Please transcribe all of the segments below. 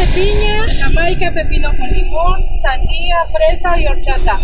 de piña, jamaica, pepino con limón, sandía, fresa y horchata.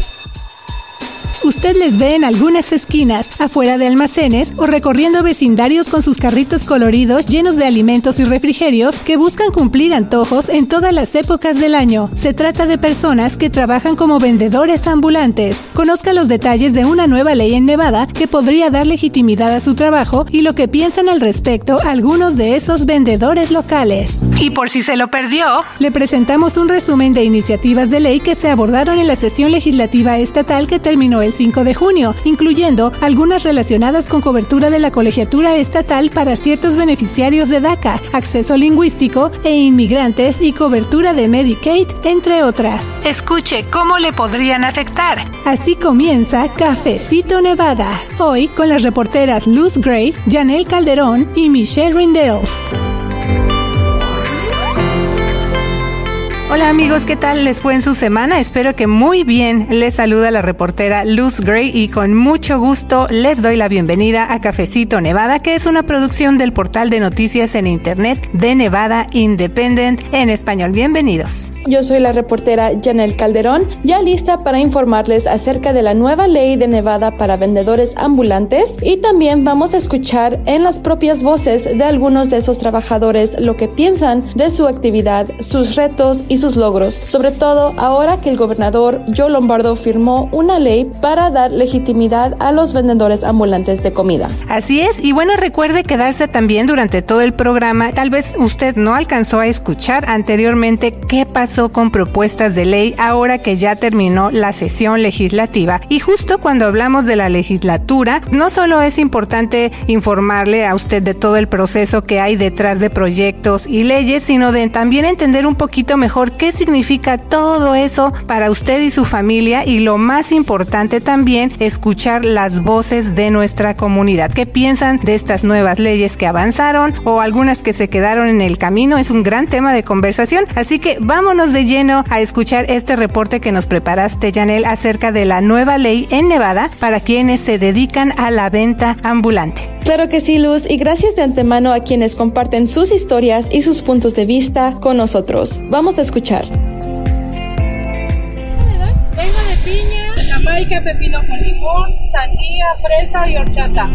Usted les ve en algunas esquinas, afuera de almacenes o recorriendo vecindarios con sus carritos coloridos llenos de alimentos y refrigerios que buscan cumplir antojos en todas las épocas del año. Se trata de personas que trabajan como vendedores ambulantes. Conozca los detalles de una nueva ley en Nevada que podría dar legitimidad a su trabajo y lo que piensan al respecto algunos de esos vendedores locales. Y por si se lo perdió, le presentamos un resumen de iniciativas de ley que se abordaron en la sesión legislativa estatal que terminó el 5 de junio, incluyendo algunas relacionadas con cobertura de la colegiatura estatal para ciertos beneficiarios de DACA, acceso lingüístico e inmigrantes y cobertura de Medicaid, entre otras. Escuche cómo le podrían afectar. Así comienza Cafecito Nevada, hoy con las reporteras Luz Gray, Janelle Calderón y Michelle Rindels. Hola amigos, ¿qué tal les fue en su semana? Espero que muy bien. Les saluda la reportera Luz Gray y con mucho gusto les doy la bienvenida a Cafecito Nevada, que es una producción del portal de noticias en internet de Nevada Independent en español. Bienvenidos. Yo soy la reportera Janelle Calderón, ya lista para informarles acerca de la nueva ley de Nevada para vendedores ambulantes y también vamos a escuchar en las propias voces de algunos de esos trabajadores lo que piensan de su actividad, sus retos y sus logros, sobre todo ahora que el gobernador Joe Lombardo firmó una ley para dar legitimidad a los vendedores ambulantes de comida. Así es, y bueno, recuerde quedarse también durante todo el programa. Tal vez usted no alcanzó a escuchar anteriormente qué pasó con propuestas de ley ahora que ya terminó la sesión legislativa. Y justo cuando hablamos de la legislatura, no solo es importante informarle a usted de todo el proceso que hay detrás de proyectos y leyes, sino de también entender un poquito mejor qué significa todo eso para usted y su familia y lo más importante también, escuchar las voces de nuestra comunidad. ¿Qué piensan de estas nuevas leyes que avanzaron o algunas que se quedaron en el camino? Es un gran tema de conversación, así que vámonos de lleno a escuchar este reporte que nos preparaste, Janel, acerca de la nueva ley en Nevada para quienes se dedican a la venta ambulante. Claro que sí, Luz, y gracias de antemano a quienes comparten sus historias y sus puntos de vista con nosotros. Vamos a escuchar. Tengo de piña, jamaica, pepino con limón, sandía, fresa y horchata.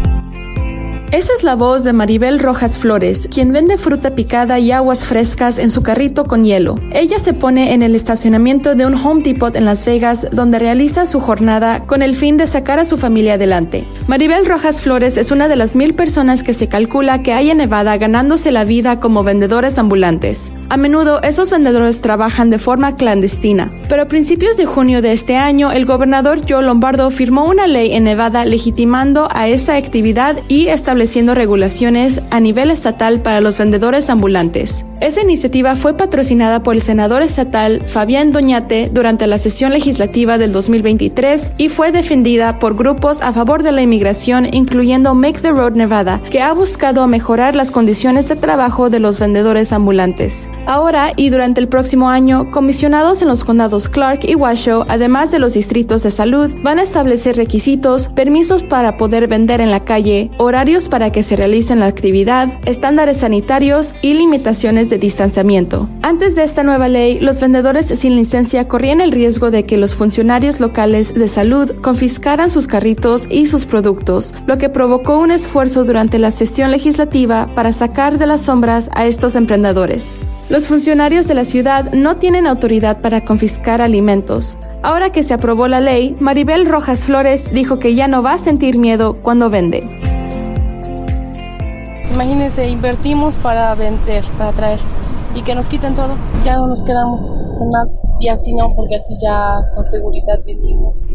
Esa es la voz de Maribel Rojas Flores, quien vende fruta picada y aguas frescas en su carrito con hielo. Ella se pone en el estacionamiento de un Home Depot en Las Vegas, donde realiza su jornada con el fin de sacar a su familia adelante. Maribel Rojas Flores es una de las mil personas que se calcula que hay en Nevada ganándose la vida como vendedores ambulantes. A menudo esos vendedores trabajan de forma clandestina, pero a principios de junio de este año el gobernador Joe Lombardo firmó una ley en Nevada legitimando a esa actividad y estableciendo regulaciones a nivel estatal para los vendedores ambulantes. Esa iniciativa fue patrocinada por el senador estatal Fabián Doñate durante la sesión legislativa del 2023 y fue defendida por grupos a favor de la inmigración, incluyendo Make the Road Nevada, que ha buscado mejorar las condiciones de trabajo de los vendedores ambulantes. Ahora y durante el próximo año, comisionados en los condados Clark y Washoe, además de los distritos de salud, van a establecer requisitos, permisos para poder vender en la calle, horarios para que se realicen la actividad, estándares sanitarios y limitaciones de distanciamiento. Antes de esta nueva ley, los vendedores sin licencia corrían el riesgo de que los funcionarios locales de salud confiscaran sus carritos y sus productos, lo que provocó un esfuerzo durante la sesión legislativa para sacar de las sombras a estos emprendedores. Los funcionarios de la ciudad no tienen autoridad para confiscar alimentos. Ahora que se aprobó la ley, Maribel Rojas Flores dijo que ya no va a sentir miedo cuando vende. Imagínense, invertimos para vender, para traer y que nos quiten todo. Ya no nos quedamos con nada. Y así no, porque así ya con seguridad venimos.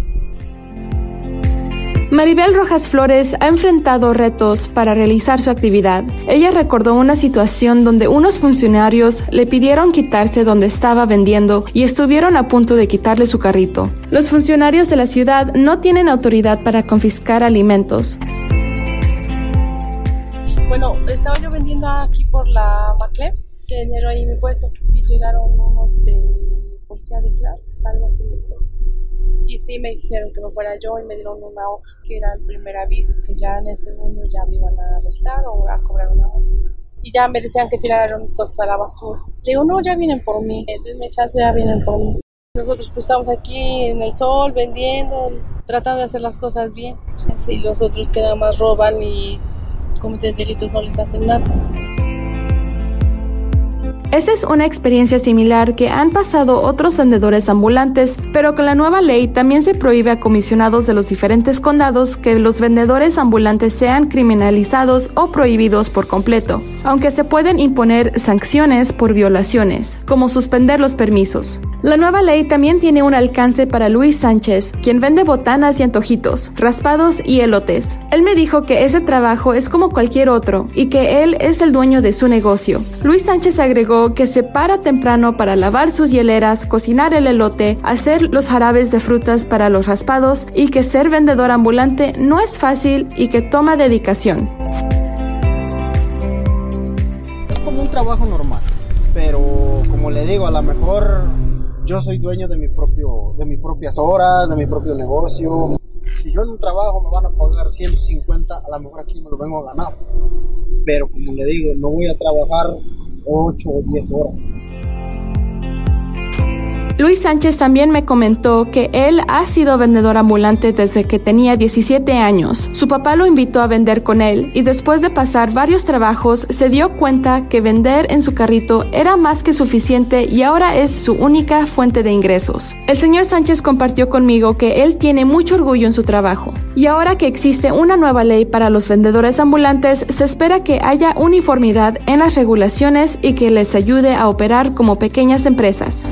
Maribel Rojas Flores ha enfrentado retos para realizar su actividad. Ella recordó una situación donde unos funcionarios le pidieron quitarse donde estaba vendiendo y estuvieron a punto de quitarle su carrito. Los funcionarios de la ciudad no tienen autoridad para confiscar alimentos. Bueno, estaba yo vendiendo aquí por la Maclean, tenía ahí mi puesto, y llegaron unos de policía de Clark, algo así y sí me dijeron que no fuera yo y me dieron una hoja que era el primer aviso, que ya en el segundo ya me iban a arrestar o a cobrar una multa. y ya me decían que tiraron mis cosas a la basura. Le digo, no, ya vienen por mí, denme chance, ya vienen por mí. Nosotros pues estamos aquí en el sol vendiendo, tratando de hacer las cosas bien. Y los otros que nada más roban y cometen delitos no les hacen nada. Esa es una experiencia similar que han pasado otros vendedores ambulantes, pero con la nueva ley también se prohíbe a comisionados de los diferentes condados que los vendedores ambulantes sean criminalizados o prohibidos por completo, aunque se pueden imponer sanciones por violaciones, como suspender los permisos. La nueva ley también tiene un alcance para Luis Sánchez, quien vende botanas y antojitos, raspados y elotes. Él me dijo que ese trabajo es como cualquier otro y que él es el dueño de su negocio. Luis Sánchez agregó que se para temprano para lavar sus hieleras, cocinar el elote, hacer los jarabes de frutas para los raspados y que ser vendedor ambulante no es fácil y que toma dedicación. Es como un trabajo normal, pero como le digo, a lo mejor yo soy dueño de mi propio de mis propias horas, de mi propio negocio. Si yo en un trabajo me van a pagar 150, a lo mejor aquí me lo vengo a ganar. Pero como le digo, no voy a trabajar 8 o 10 horas. Luis Sánchez también me comentó que él ha sido vendedor ambulante desde que tenía 17 años. Su papá lo invitó a vender con él y después de pasar varios trabajos se dio cuenta que vender en su carrito era más que suficiente y ahora es su única fuente de ingresos. El señor Sánchez compartió conmigo que él tiene mucho orgullo en su trabajo y ahora que existe una nueva ley para los vendedores ambulantes se espera que haya uniformidad en las regulaciones y que les ayude a operar como pequeñas empresas.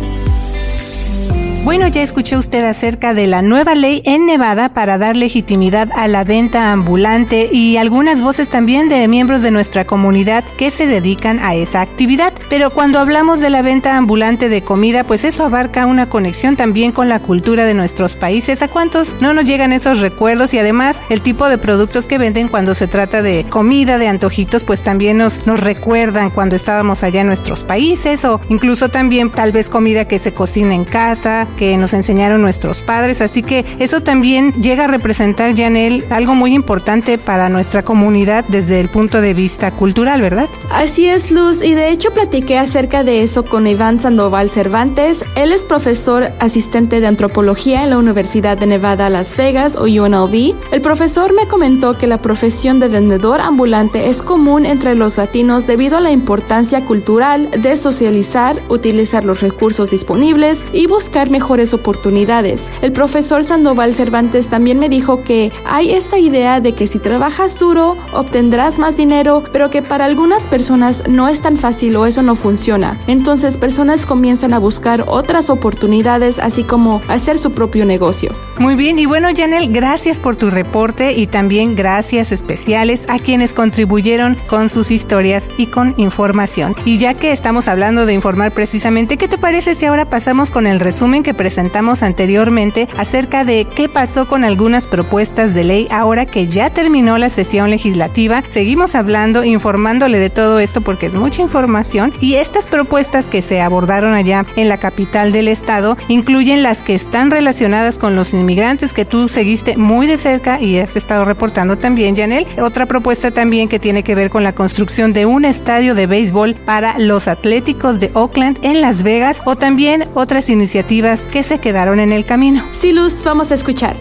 Bueno, ya escuchó usted acerca de la nueva ley en Nevada para dar legitimidad a la venta ambulante y algunas voces también de miembros de nuestra comunidad que se dedican a esa actividad. Pero cuando hablamos de la venta ambulante de comida, pues eso abarca una conexión también con la cultura de nuestros países. ¿A cuántos no nos llegan esos recuerdos? Y además el tipo de productos que venden cuando se trata de comida, de antojitos, pues también nos, nos recuerdan cuando estábamos allá en nuestros países o incluso también tal vez comida que se cocina en casa que nos enseñaron nuestros padres, así que eso también llega a representar, Janel, algo muy importante para nuestra comunidad desde el punto de vista cultural, ¿verdad? Así es, Luz, y de hecho platiqué acerca de eso con Iván Sandoval Cervantes. Él es profesor asistente de antropología en la Universidad de Nevada, Las Vegas o UNLV. El profesor me comentó que la profesión de vendedor ambulante es común entre los latinos debido a la importancia cultural de socializar, utilizar los recursos disponibles y buscar mejor mejores oportunidades. El profesor Sandoval Cervantes también me dijo que hay esta idea de que si trabajas duro obtendrás más dinero, pero que para algunas personas no es tan fácil o eso no funciona. Entonces personas comienzan a buscar otras oportunidades así como hacer su propio negocio. Muy bien, y bueno Janel, gracias por tu reporte y también gracias especiales a quienes contribuyeron con sus historias y con información. Y ya que estamos hablando de informar precisamente, ¿qué te parece si ahora pasamos con el resumen que presentamos anteriormente acerca de qué pasó con algunas propuestas de ley ahora que ya terminó la sesión legislativa. Seguimos hablando, informándole de todo esto porque es mucha información y estas propuestas que se abordaron allá en la capital del estado incluyen las que están relacionadas con los inmigrantes que tú seguiste muy de cerca y has estado reportando también, Janel. Otra propuesta también que tiene que ver con la construcción de un estadio de béisbol para los Atléticos de Oakland en Las Vegas o también otras iniciativas que se quedaron en el camino. Sí, Luz, vamos a escuchar.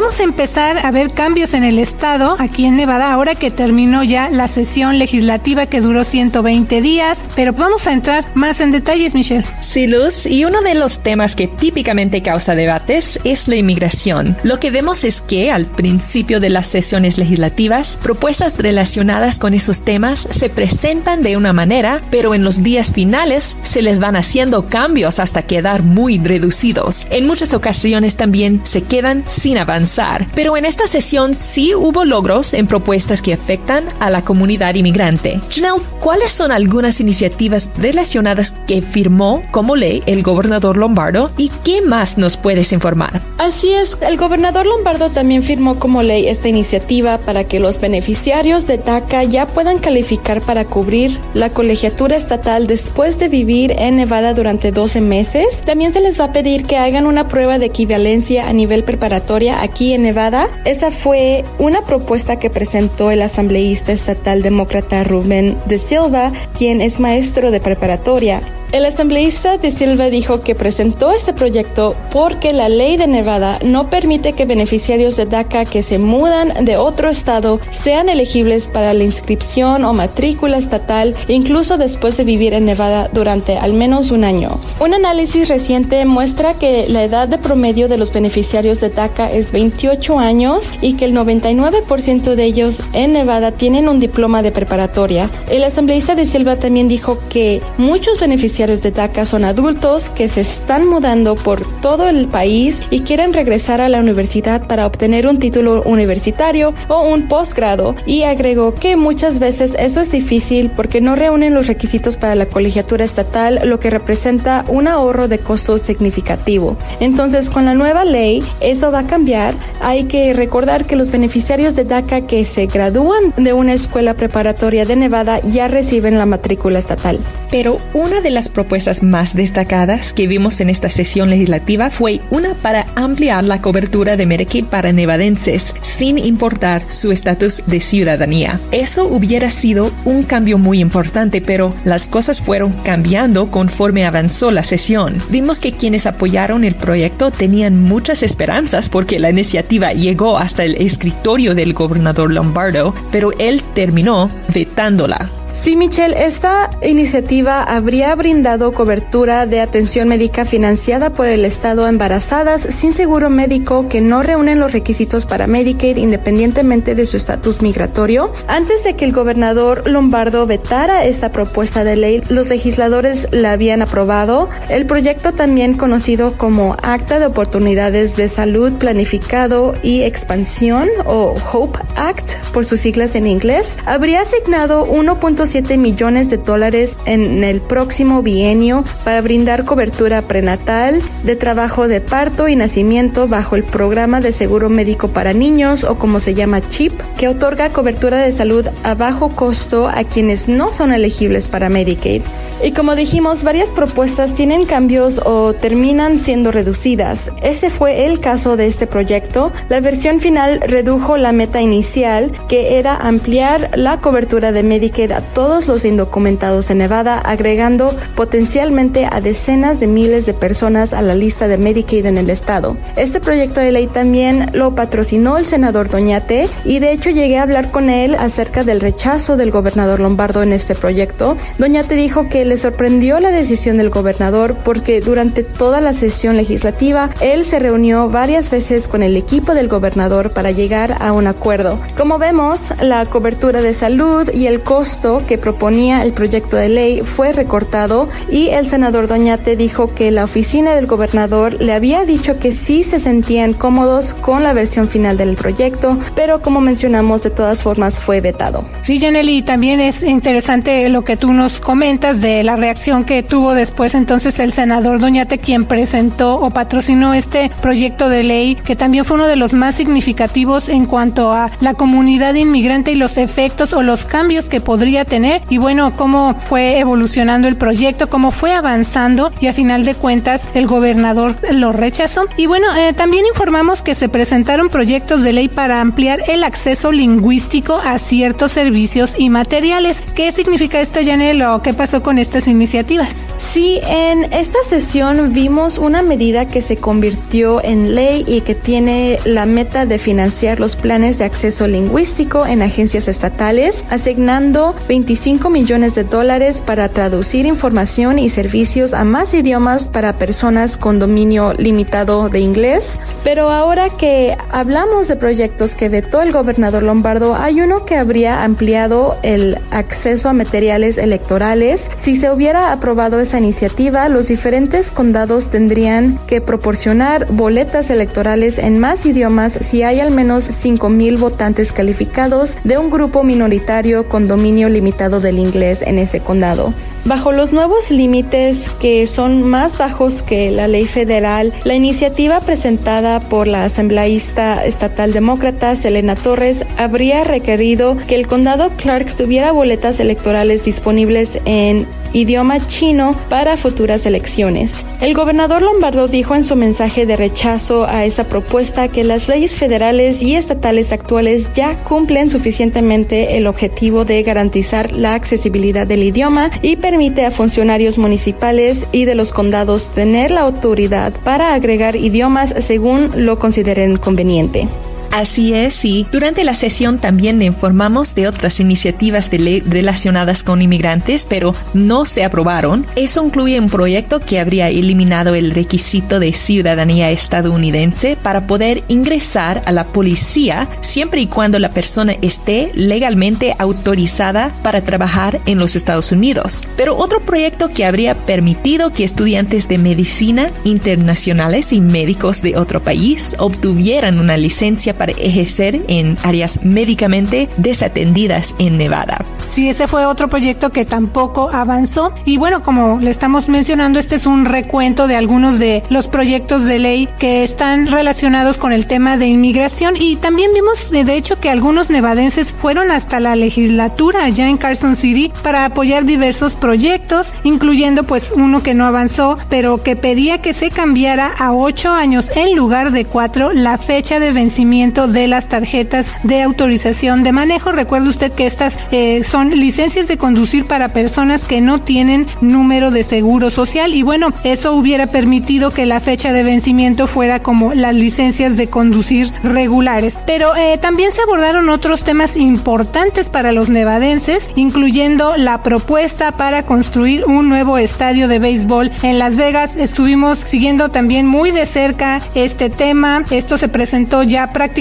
Vamos a empezar a ver cambios en el estado, aquí en Nevada, ahora que terminó ya la sesión legislativa que duró 120 días, pero vamos a entrar más en detalles, Michelle. Sí, Luz, y uno de los temas que típicamente causa debates es la inmigración. Lo que vemos es que al principio de las sesiones legislativas, propuestas relacionadas con esos temas se presentan de una manera, pero en los días finales se les van haciendo cambios hasta quedar muy reducidos. En muchas ocasiones también se quedan sin avanzar pero en esta sesión sí hubo logros en propuestas que afectan a la comunidad inmigrante. Janelle, ¿cuáles son algunas iniciativas relacionadas que firmó como ley el gobernador Lombardo y qué más nos puedes informar? Así es, el gobernador Lombardo también firmó como ley esta iniciativa para que los beneficiarios de DACA ya puedan calificar para cubrir la colegiatura estatal después de vivir en Nevada durante 12 meses. También se les va a pedir que hagan una prueba de equivalencia a nivel preparatoria aquí en Nevada. Esa fue una propuesta que presentó el asambleísta estatal demócrata Rubén de Silva, quien es maestro de preparatoria el asambleísta de Silva dijo que presentó este proyecto porque la ley de Nevada no permite que beneficiarios de DACA que se mudan de otro estado sean elegibles para la inscripción o matrícula estatal incluso después de vivir en Nevada durante al menos un año. Un análisis reciente muestra que la edad de promedio de los beneficiarios de DACA es 28 años y que el 99% de ellos en Nevada tienen un diploma de preparatoria. El asambleísta de Silva también dijo que muchos beneficiarios de DACA son adultos que se están mudando por todo el país y quieren regresar a la universidad para obtener un título universitario o un posgrado y agregó que muchas veces eso es difícil porque no reúnen los requisitos para la colegiatura estatal, lo que representa un ahorro de costos significativo. Entonces, con la nueva ley, eso va a cambiar. Hay que recordar que los beneficiarios de DACA que se gradúan de una escuela preparatoria de Nevada ya reciben la matrícula estatal. Pero una de las propuestas más destacadas que vimos en esta sesión legislativa fue una para ampliar la cobertura de Medicaid para nevadenses sin importar su estatus de ciudadanía. Eso hubiera sido un cambio muy importante, pero las cosas fueron cambiando conforme avanzó la sesión. Vimos que quienes apoyaron el proyecto tenían muchas esperanzas porque la iniciativa llegó hasta el escritorio del gobernador Lombardo, pero él terminó vetándola. Sí, Michelle, esta iniciativa habría brindado cobertura de atención médica financiada por el Estado a embarazadas sin seguro médico que no reúnen los requisitos para Medicaid independientemente de su estatus migratorio. Antes de que el gobernador Lombardo vetara esta propuesta de ley, los legisladores la habían aprobado. El proyecto, también conocido como Acta de Oportunidades de Salud Planificado y Expansión o HOPE Act por sus siglas en inglés, habría asignado 1.5 7 millones de dólares en el próximo bienio para brindar cobertura prenatal, de trabajo de parto y nacimiento bajo el programa de seguro médico para niños o como se llama CHIP, que otorga cobertura de salud a bajo costo a quienes no son elegibles para Medicaid. Y como dijimos, varias propuestas tienen cambios o terminan siendo reducidas. Ese fue el caso de este proyecto. La versión final redujo la meta inicial, que era ampliar la cobertura de Medicaid a todos los indocumentados en Nevada, agregando potencialmente a decenas de miles de personas a la lista de Medicaid en el estado. Este proyecto de ley también lo patrocinó el senador Doñate y de hecho llegué a hablar con él acerca del rechazo del gobernador Lombardo en este proyecto. Doñate dijo que le sorprendió la decisión del gobernador porque durante toda la sesión legislativa él se reunió varias veces con el equipo del gobernador para llegar a un acuerdo. Como vemos, la cobertura de salud y el costo que proponía el proyecto de ley fue recortado y el senador Doñate dijo que la oficina del gobernador le había dicho que sí se sentían cómodos con la versión final del proyecto, pero como mencionamos, de todas formas fue vetado. Sí, Janely, también es interesante lo que tú nos comentas de la reacción que tuvo después entonces el senador Doñate, quien presentó o patrocinó este proyecto de ley, que también fue uno de los más significativos en cuanto a la comunidad inmigrante y los efectos o los cambios que podría tener y bueno, cómo fue evolucionando el proyecto, cómo fue avanzando y a final de cuentas el gobernador lo rechazó. Y bueno, eh, también informamos que se presentaron proyectos de ley para ampliar el acceso lingüístico a ciertos servicios y materiales. ¿Qué significa esto, Janel, o qué pasó con estas iniciativas? Sí, en esta sesión vimos una medida que se convirtió en ley y que tiene la meta de financiar los planes de acceso lingüístico en agencias estatales, asignando 25 millones de dólares para traducir información y servicios a más idiomas para personas con dominio limitado de inglés. Pero ahora que hablamos de proyectos que vetó el gobernador Lombardo, hay uno que habría ampliado el acceso a materiales electorales. Si se hubiera aprobado esa iniciativa, los diferentes condados tendrían que proporcionar boletas electorales en más idiomas si hay al menos 5.000 votantes calificados de un grupo minoritario con dominio limitado del inglés en ese condado. Bajo los nuevos límites que son más bajos que la ley federal, la iniciativa presentada por la asambleísta estatal demócrata Selena Torres habría requerido que el condado Clark tuviera boletas electorales disponibles en idioma chino para futuras elecciones. El gobernador Lombardo dijo en su mensaje de rechazo a esa propuesta que las leyes federales y estatales actuales ya cumplen suficientemente el objetivo de garantizar la accesibilidad del idioma y permite a funcionarios municipales y de los condados tener la autoridad para agregar idiomas según lo consideren conveniente. Así es, y durante la sesión también informamos de otras iniciativas de ley relacionadas con inmigrantes, pero no se aprobaron. Eso incluye un proyecto que habría eliminado el requisito de ciudadanía estadounidense para poder ingresar a la policía siempre y cuando la persona esté legalmente autorizada para trabajar en los Estados Unidos. Pero otro proyecto que habría permitido que estudiantes de medicina internacionales y médicos de otro país obtuvieran una licencia para ejercer en áreas médicamente desatendidas en Nevada. Sí, ese fue otro proyecto que tampoco avanzó. Y bueno, como le estamos mencionando, este es un recuento de algunos de los proyectos de ley que están relacionados con el tema de inmigración. Y también vimos, de hecho, que algunos nevadenses fueron hasta la legislatura allá en Carson City para apoyar diversos proyectos, incluyendo pues uno que no avanzó, pero que pedía que se cambiara a ocho años en lugar de cuatro la fecha de vencimiento de las tarjetas de autorización de manejo. Recuerde usted que estas eh, son licencias de conducir para personas que no tienen número de seguro social y bueno, eso hubiera permitido que la fecha de vencimiento fuera como las licencias de conducir regulares. Pero eh, también se abordaron otros temas importantes para los nevadenses, incluyendo la propuesta para construir un nuevo estadio de béisbol en Las Vegas. Estuvimos siguiendo también muy de cerca este tema. Esto se presentó ya prácticamente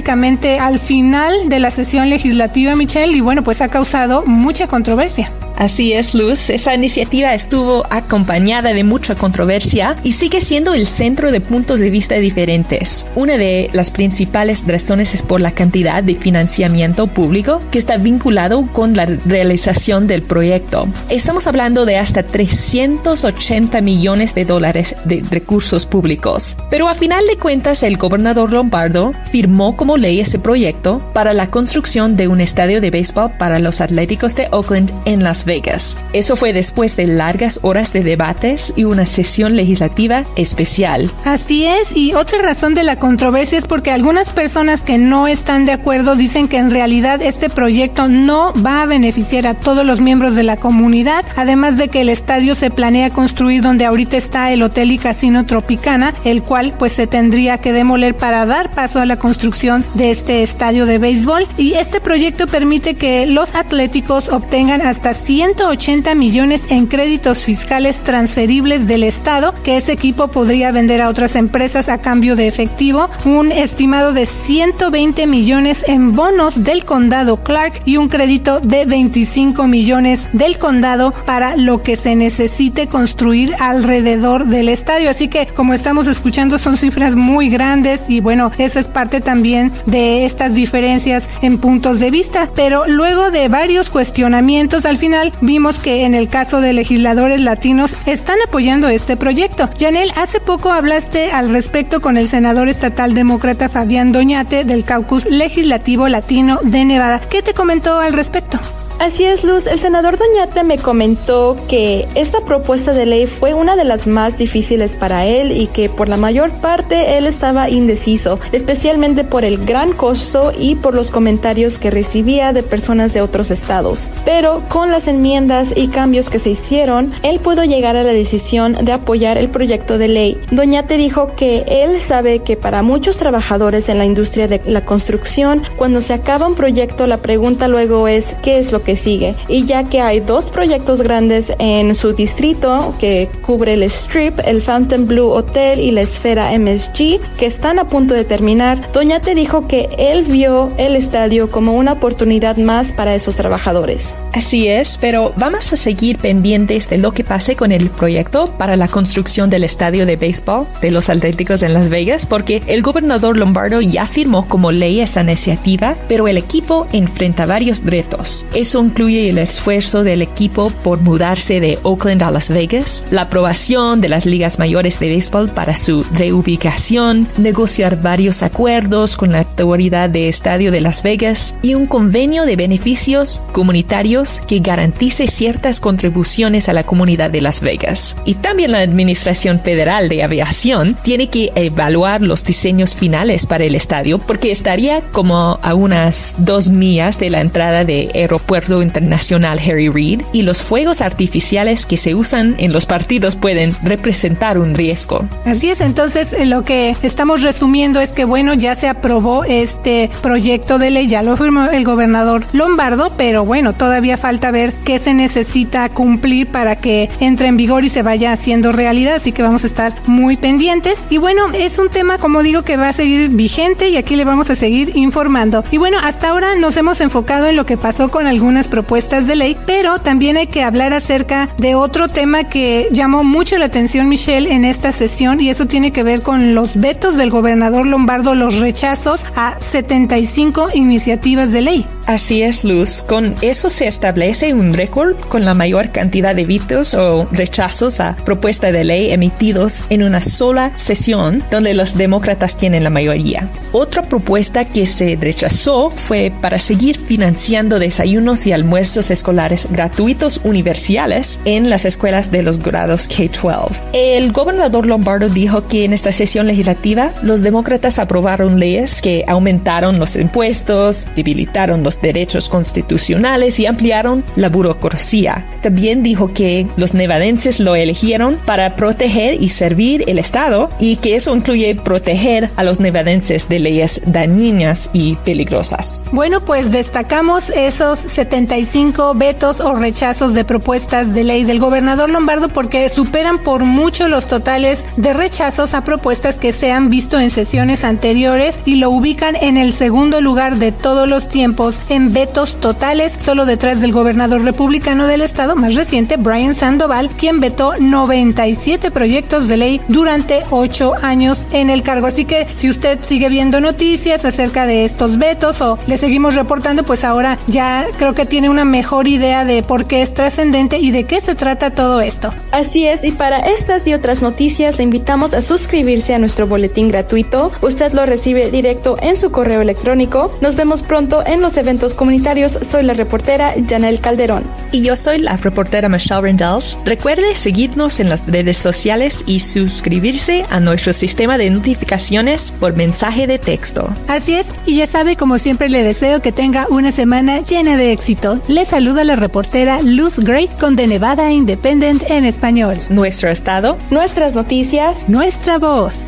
al final de la sesión legislativa, Michelle, y bueno, pues ha causado mucha controversia. Así es, Luz. Esa iniciativa estuvo acompañada de mucha controversia y sigue siendo el centro de puntos de vista diferentes. Una de las principales razones es por la cantidad de financiamiento público que está vinculado con la realización del proyecto. Estamos hablando de hasta 380 millones de dólares de recursos públicos. Pero a final de cuentas, el gobernador Lombardo firmó como ley ese proyecto para la construcción de un estadio de béisbol para los Atléticos de Oakland en las Vegas. Eso fue después de largas horas de debates y una sesión legislativa especial. Así es, y otra razón de la controversia es porque algunas personas que no están de acuerdo dicen que en realidad este proyecto no va a beneficiar a todos los miembros de la comunidad, además de que el estadio se planea construir donde ahorita está el hotel y casino Tropicana, el cual pues se tendría que demoler para dar paso a la construcción de este estadio de béisbol y este proyecto permite que los atléticos obtengan hasta 180 millones en créditos fiscales transferibles del Estado que ese equipo podría vender a otras empresas a cambio de efectivo, un estimado de 120 millones en bonos del condado Clark y un crédito de 25 millones del condado para lo que se necesite construir alrededor del estadio. Así que como estamos escuchando son cifras muy grandes y bueno, esa es parte también de estas diferencias en puntos de vista. Pero luego de varios cuestionamientos al final vimos que en el caso de legisladores latinos están apoyando este proyecto. Janel, hace poco hablaste al respecto con el senador estatal demócrata Fabián Doñate del Caucus Legislativo Latino de Nevada. ¿Qué te comentó al respecto? Así es, Luz. El senador Doñate me comentó que esta propuesta de ley fue una de las más difíciles para él y que por la mayor parte él estaba indeciso, especialmente por el gran costo y por los comentarios que recibía de personas de otros estados. Pero con las enmiendas y cambios que se hicieron, él pudo llegar a la decisión de apoyar el proyecto de ley. Doñate dijo que él sabe que para muchos trabajadores en la industria de la construcción, cuando se acaba un proyecto, la pregunta luego es ¿qué es lo que que sigue. Y ya que hay dos proyectos grandes en su distrito que cubre el Strip, el Fountain Blue Hotel y la Esfera MSG, que están a punto de terminar, Doñate dijo que él vio el estadio como una oportunidad más para esos trabajadores. Así es, pero vamos a seguir pendientes de lo que pase con el proyecto para la construcción del estadio de béisbol de los Atléticos en Las Vegas, porque el gobernador Lombardo ya firmó como ley esa iniciativa, pero el equipo enfrenta varios retos. Eso Eso incluye el esfuerzo del equipo por mudarse de Oakland a Las Vegas, la aprobación de las ligas mayores de béisbol para su reubicación, negociar varios acuerdos con la autoridad de estadio de Las Vegas y un convenio de beneficios comunitarios que garantice ciertas contribuciones a la comunidad de Las Vegas. Y también la Administración Federal de Aviación tiene que evaluar los diseños finales para el estadio porque estaría como a unas dos millas de la entrada de Aeropuerto Internacional Harry Reid y los fuegos artificiales que se usan en los partidos pueden representar un riesgo. Así es, entonces eh, lo que estamos resumiendo es que bueno, ya se aprobó este proyecto de ley, ya lo firmó el gobernador Lombardo, pero bueno, todavía falta ver qué se necesita cumplir para que entre en vigor y se vaya haciendo realidad, así que vamos a estar muy pendientes. Y bueno, es un tema, como digo, que va a seguir vigente y aquí le vamos a seguir informando. Y bueno, hasta ahora nos hemos enfocado en lo que pasó con algunas propuestas de ley, pero también hay que hablar acerca de otro tema que llamó mucho la atención Michelle en esta sesión y eso tiene que ver con los vetos del gobernador Lombardo, los rechazos a 75 iniciativas de ley. Así es, Luz. Con eso se establece un récord con la mayor cantidad de vetos o rechazos a propuesta de ley emitidos en una sola sesión donde los demócratas tienen la mayoría. Otra propuesta que se rechazó fue para seguir financiando desayunos y almuerzos escolares gratuitos universales en las escuelas de los grados K-12. El gobernador Lombardo dijo que en esta sesión legislativa los demócratas aprobaron leyes que aumentaron los impuestos, debilitaron los derechos constitucionales y ampliaron la burocracia. También dijo que los nevadenses lo eligieron para proteger y servir el Estado y que eso incluye proteger a los nevadenses de leyes dañinas y peligrosas. Bueno, pues destacamos esos 75 vetos o rechazos de propuestas de ley del gobernador Lombardo porque superan por mucho los totales de rechazos a propuestas que se han visto en sesiones anteriores y lo ubican en el segundo lugar de todos los tiempos en vetos totales, solo detrás del gobernador republicano del estado más reciente, Brian Sandoval, quien vetó 97 proyectos de ley durante ocho años en el cargo. Así que si usted sigue viendo noticias acerca de estos vetos o le seguimos reportando, pues ahora ya creo que tiene una mejor idea de por qué es trascendente y de qué se trata todo esto. Así es, y para estas y otras noticias le invitamos a suscribirse a nuestro boletín gratuito. Usted lo recibe directo en su correo electrónico. Nos vemos pronto en los eventos comunitarios. Soy la reportera Janel Calderón. Y yo soy la reportera Michelle Rendells. Recuerde seguirnos en las redes sociales y suscribirse a nuestro sistema de notificaciones por mensaje de texto. Así es, y ya sabe, como siempre le deseo que tenga una semana llena de éxito. Le saluda la reportera Luz Gray con The Nevada Independent en español. Nuestro estado, nuestras noticias, nuestra voz